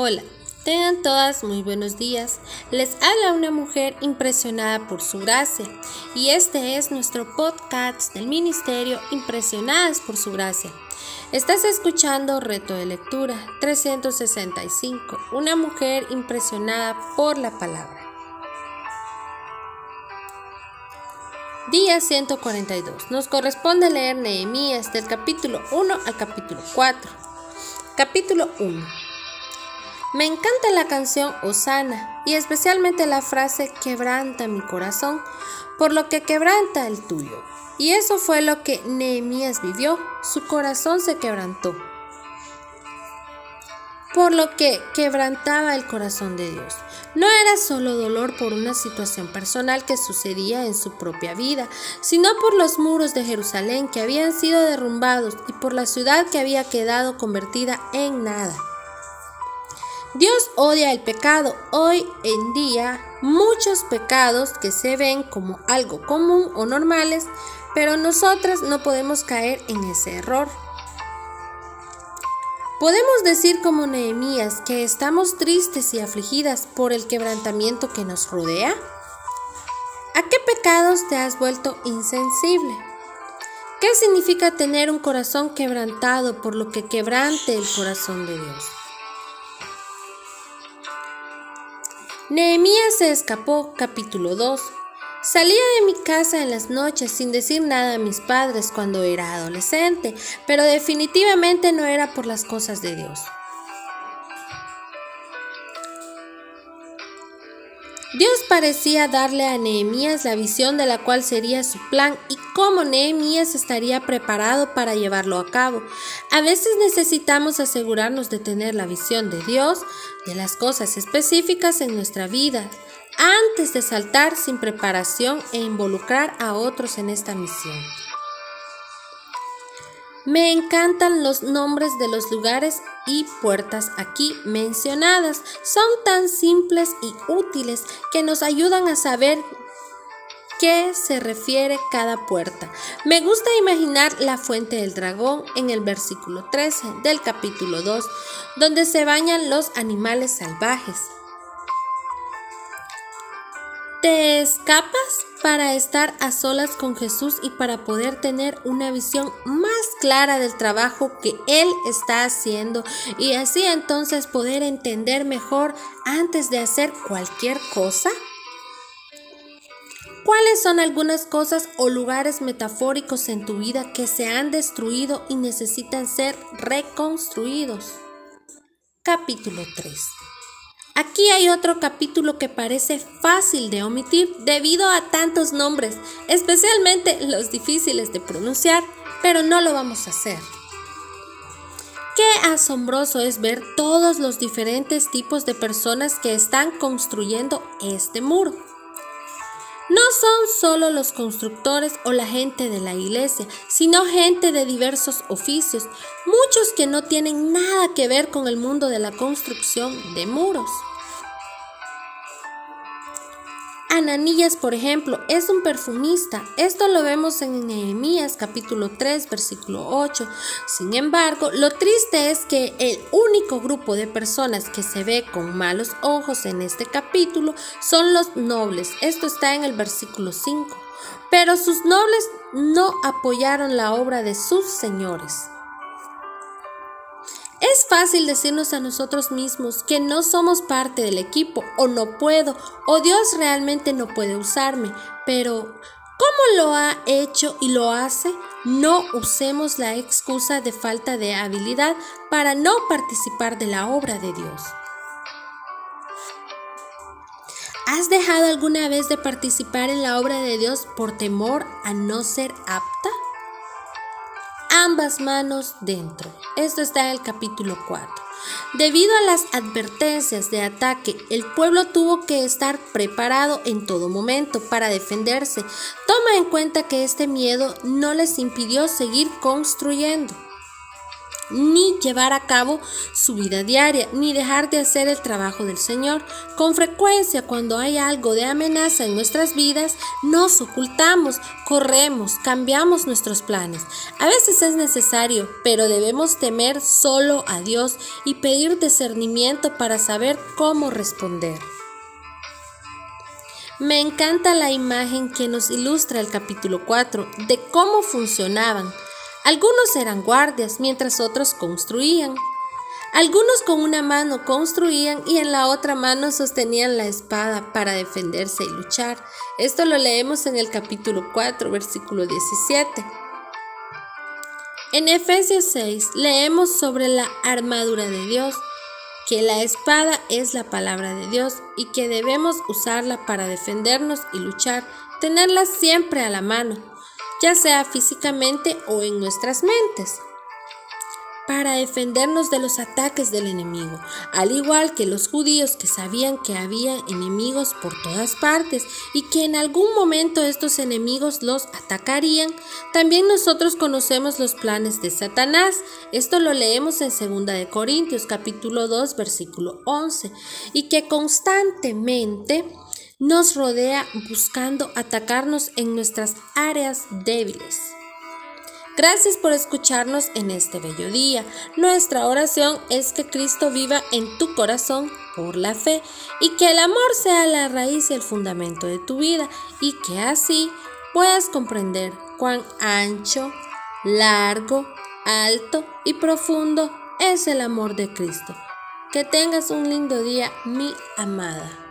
Hola, tengan todas muy buenos días. Les habla una mujer impresionada por su gracia y este es nuestro podcast del Ministerio Impresionadas por su gracia. Estás escuchando Reto de Lectura 365, una mujer impresionada por la palabra. Día 142. Nos corresponde leer Nehemías del capítulo 1 al capítulo 4. Capítulo 1. Me encanta la canción Osana y especialmente la frase quebranta mi corazón, por lo que quebranta el tuyo. Y eso fue lo que Nehemías vivió, su corazón se quebrantó. Por lo que quebrantaba el corazón de Dios. No era solo dolor por una situación personal que sucedía en su propia vida, sino por los muros de Jerusalén que habían sido derrumbados y por la ciudad que había quedado convertida en nada. Dios odia el pecado. Hoy en día muchos pecados que se ven como algo común o normales, pero nosotras no podemos caer en ese error. Podemos decir como Nehemías que estamos tristes y afligidas por el quebrantamiento que nos rodea. ¿A qué pecados te has vuelto insensible? ¿Qué significa tener un corazón quebrantado por lo que quebrante el corazón de Dios? Nehemías se escapó, capítulo 2. Salía de mi casa en las noches sin decir nada a mis padres cuando era adolescente, pero definitivamente no era por las cosas de Dios. Dios parecía darle a Nehemías la visión de la cual sería su plan y cómo Nehemías estaría preparado para llevarlo a cabo. A veces necesitamos asegurarnos de tener la visión de Dios, de las cosas específicas en nuestra vida, antes de saltar sin preparación e involucrar a otros en esta misión. Me encantan los nombres de los lugares y puertas aquí mencionadas. Son tan simples y útiles que nos ayudan a saber qué se refiere cada puerta. Me gusta imaginar la fuente del dragón en el versículo 13 del capítulo 2, donde se bañan los animales salvajes. ¿Te escapas para estar a solas con Jesús y para poder tener una visión más clara del trabajo que Él está haciendo y así entonces poder entender mejor antes de hacer cualquier cosa? ¿Cuáles son algunas cosas o lugares metafóricos en tu vida que se han destruido y necesitan ser reconstruidos? Capítulo 3 Aquí hay otro capítulo que parece fácil de omitir debido a tantos nombres, especialmente los difíciles de pronunciar, pero no lo vamos a hacer. Qué asombroso es ver todos los diferentes tipos de personas que están construyendo este muro. No son solo los constructores o la gente de la iglesia, sino gente de diversos oficios, muchos que no tienen nada que ver con el mundo de la construcción de muros. Ananías, por ejemplo, es un perfumista. Esto lo vemos en Nehemías capítulo 3, versículo 8. Sin embargo, lo triste es que el único grupo de personas que se ve con malos ojos en este capítulo son los nobles. Esto está en el versículo 5. Pero sus nobles no apoyaron la obra de sus señores. Es fácil decirnos a nosotros mismos que no somos parte del equipo o no puedo o Dios realmente no puede usarme, pero ¿cómo lo ha hecho y lo hace? No usemos la excusa de falta de habilidad para no participar de la obra de Dios. ¿Has dejado alguna vez de participar en la obra de Dios por temor a no ser apta? Ambas manos dentro. Esto está en el capítulo 4. Debido a las advertencias de ataque, el pueblo tuvo que estar preparado en todo momento para defenderse. Toma en cuenta que este miedo no les impidió seguir construyendo. Ni llevar a cabo su vida diaria, ni dejar de hacer el trabajo del Señor. Con frecuencia, cuando hay algo de amenaza en nuestras vidas, nos ocultamos, corremos, cambiamos nuestros planes. A veces es necesario, pero debemos temer solo a Dios y pedir discernimiento para saber cómo responder. Me encanta la imagen que nos ilustra el capítulo 4 de cómo funcionaban algunos eran guardias, mientras otros construían. Algunos con una mano construían y en la otra mano sostenían la espada para defenderse y luchar. Esto lo leemos en el capítulo 4, versículo 17. En Efesios 6 leemos sobre la armadura de Dios, que la espada es la palabra de Dios y que debemos usarla para defendernos y luchar, tenerla siempre a la mano ya sea físicamente o en nuestras mentes, para defendernos de los ataques del enemigo, al igual que los judíos que sabían que había enemigos por todas partes y que en algún momento estos enemigos los atacarían, también nosotros conocemos los planes de Satanás. Esto lo leemos en 2 de Corintios capítulo 2 versículo 11 y que constantemente nos rodea buscando atacarnos en nuestras áreas débiles. Gracias por escucharnos en este bello día. Nuestra oración es que Cristo viva en tu corazón por la fe y que el amor sea la raíz y el fundamento de tu vida y que así puedas comprender cuán ancho, largo, alto y profundo es el amor de Cristo. Que tengas un lindo día, mi amada.